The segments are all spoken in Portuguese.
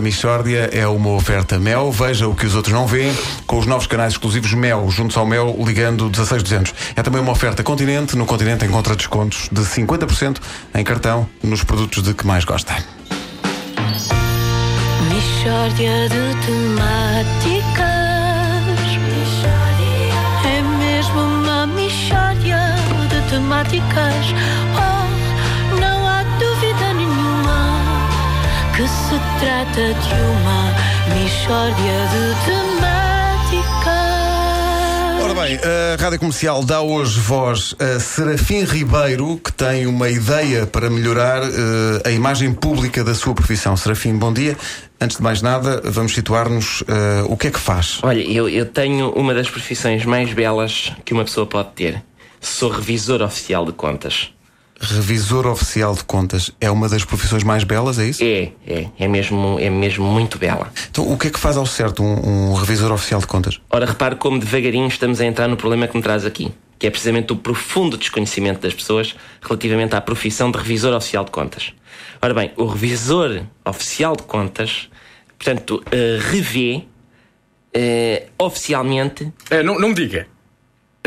Michórdia é uma oferta Mel. Veja o que os outros não veem com os novos canais exclusivos Mel, juntos ao Mel, ligando 16200. É também uma oferta Continente. No Continente encontra descontos de 50% em cartão nos produtos de que mais gosta. Mishória de temáticas. É mesmo uma mishória de temáticas. Oh, trata de uma mishória de temáticas. Ora bem, a Rádio Comercial dá hoje voz a Serafim Ribeiro, que tem uma ideia para melhorar eh, a imagem pública da sua profissão. Serafim, bom dia. Antes de mais nada, vamos situar-nos eh, o que é que faz. Olha, eu, eu tenho uma das profissões mais belas que uma pessoa pode ter. Sou revisor oficial de contas. Revisor oficial de contas é uma das profissões mais belas, é isso? É, é, é mesmo, é mesmo muito bela. Então, o que é que faz ao certo um, um revisor oficial de contas? Ora, repare como devagarinho estamos a entrar no problema que me traz aqui, que é precisamente o profundo desconhecimento das pessoas relativamente à profissão de revisor oficial de contas. Ora bem, o revisor oficial de contas, portanto, eh, revê eh, oficialmente É, não, não me diga.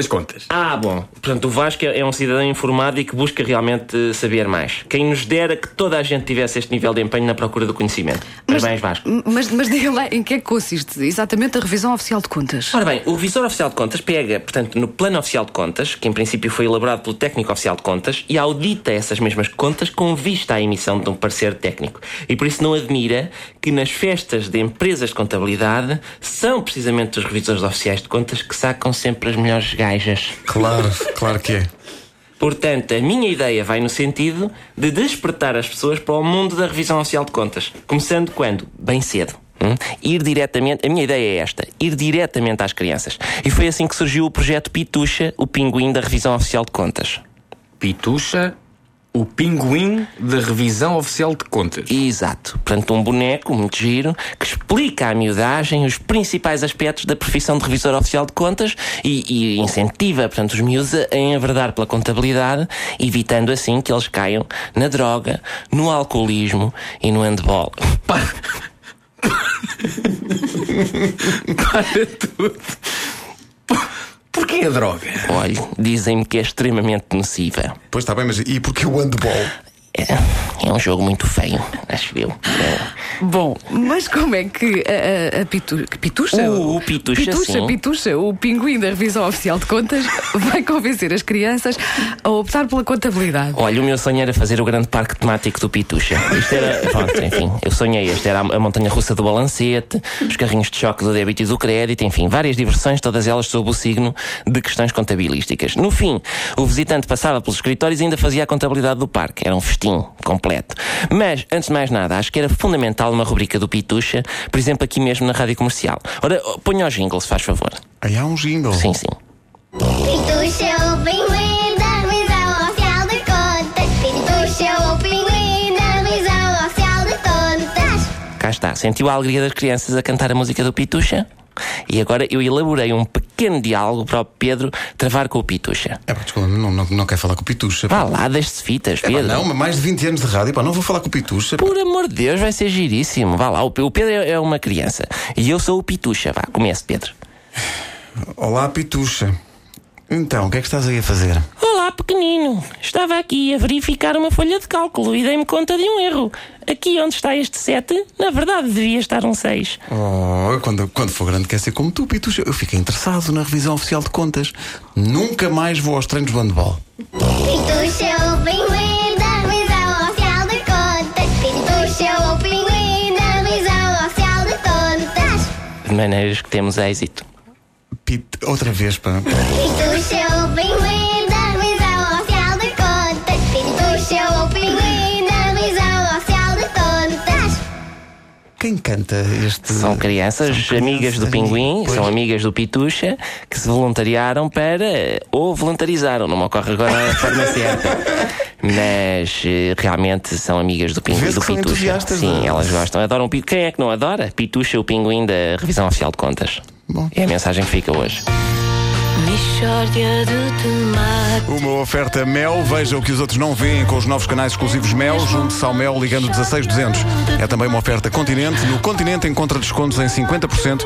As contas. Ah, bom. Portanto, o Vasco é um cidadão informado e que busca realmente saber mais. Quem nos dera que toda a gente tivesse este nível de empenho na procura do conhecimento. Parabéns, Vasco. Mas, mas diga lá em que é que consiste exatamente a revisão oficial de contas? Ora bem, o Revisor Oficial de Contas pega, portanto, no Plano Oficial de Contas, que em princípio foi elaborado pelo Técnico Oficial de Contas, e audita essas mesmas contas com vista à emissão de um parecer técnico. E por isso não admira que nas festas de empresas de contabilidade são precisamente os revisores oficiais de contas que sacam sempre as melhores gajas. Claro, claro que é. Portanto, a minha ideia vai no sentido de despertar as pessoas para o mundo da revisão oficial de contas. Começando quando? Bem cedo. hum? Ir diretamente, a minha ideia é esta: ir diretamente às crianças. E foi assim que surgiu o projeto Pitucha, o pinguim da revisão oficial de contas. Pitucha, o pinguim da revisão oficial de contas. Exato. Portanto, um boneco muito giro que explica à miudagem os principais aspectos da profissão de revisor oficial de contas e, e incentiva, portanto, os miúdos a enverdar pela contabilidade, evitando assim que eles caiam na droga, no alcoolismo e no handball. Para. Para tudo. Porquê a droga? Olha, dizem-me que é extremamente nociva. Pois está bem, mas e porquê o handball? É, é um jogo muito feio, acho eu. É. Bom, mas como é que a, a, a pitu, Pitucha? O- o Pitucha, Pitucha, sim. Pitucha, o pinguim da revisão oficial de contas, vai convencer as crianças a optar pela contabilidade. Olha, o meu sonho era fazer o grande parque temático do Pitucha. Isto era, pronto, enfim, eu sonhei este. Era a montanha russa do balancete, os carrinhos de choque do débito e do crédito, enfim, várias diversões, todas elas sob o signo de questões contabilísticas. No fim, o visitante passava pelos escritórios e ainda fazia a contabilidade do parque. Era um festim completo. Mas, antes de mais nada, acho que era fundamental uma rubrica do Pitucha, por exemplo, aqui mesmo na rádio comercial. Ora, ponha o jingle, se faz favor. Aí há um jingle. Sim, sim. Pitucha, o pinguim da visão oficial de contas. Pitucha, o pinguim da visão oficial de contas. Cá está. Sentiu a alegria das crianças a cantar a música do Pitucha? E agora eu elaborei um pequeno diálogo para o Pedro travar com o Pitucha. É pá, desculpa, não, não, não quer falar com o Pitucha. Vá lá, deixe-se fitas, É pá, Pedro. não, mas mais de 20 anos de rádio, pá, não vou falar com o Pitucha. pá. Por amor de Deus, vai ser giríssimo. Vá lá, o o Pedro é é uma criança. E eu sou o Pitucha. Vá, comece, Pedro. Olá, Pitucha. Então, o que é que estás aí a fazer? Olá, pequenino. Estava aqui a verificar uma folha de cálculo e dei-me conta de um erro. Aqui onde está este 7, na verdade devia estar um 6. Oh, quando, quando for grande quer ser como tu, Pitucha. Eu fiquei interessado na revisão oficial de contas. Nunca mais vou aos treinos de handball. Pitucha, o pinguim da visão oficial de contas. Pitucha, o pinguim da visão oficial de contas. De maneiras que temos êxito. Pit... Outra vez, pá. Pitucha, o pinguim da visão oficial de contas. Pitucha, o pinguim da visão oficial de contas. Quem canta este. São crianças, São amigas do Pinguim, pois. são amigas do Pitucha, que se voluntariaram para. ou voluntarizaram, não me ocorre agora a forma certa. Mas eh, realmente são amigas do Pinguim do Pitucha. Sim, não é? elas gostam, adoram. Quem é que não adora? Pitucha, o Pinguim da Revisão Oficial de Contas. Bom. É a mensagem que fica hoje. Uma oferta Mel, veja o que os outros não veem com os novos canais exclusivos Mel, junte-se ao Mel ligando 16200. É também uma oferta Continente. No Continente encontra descontos em 50%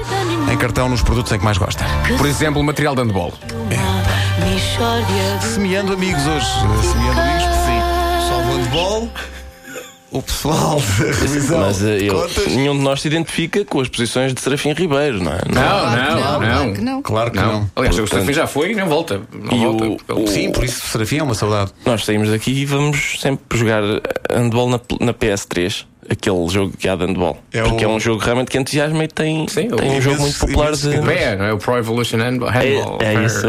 em cartão nos produtos em que mais gosta. Por exemplo, material de handball. De Semeando amigos hoje. Semeando amigos. Sim. Só o handball. O pessoal da revisão. Mas eh, eu- Contas. nenhum de nós se identifica com as posições de Serafim Ribeiro, não é? Não, Claro que não, não. claro que não. Claro que não. Não. Aliás, o Portanto- Serafim já foi e não volta. Não E volta. o- o- Sim, por isso Serafim é uma saudade. Nós saímos daqui e vamos sempre jogar handball na, na PS3. Aquele jogo que há de handball. É Porque o- é um jogo realmente que entusiasma e tem, Sim, tem o um jogo muito popular de. que- PE, não é? O Pro Evolution Handball. É, é isso.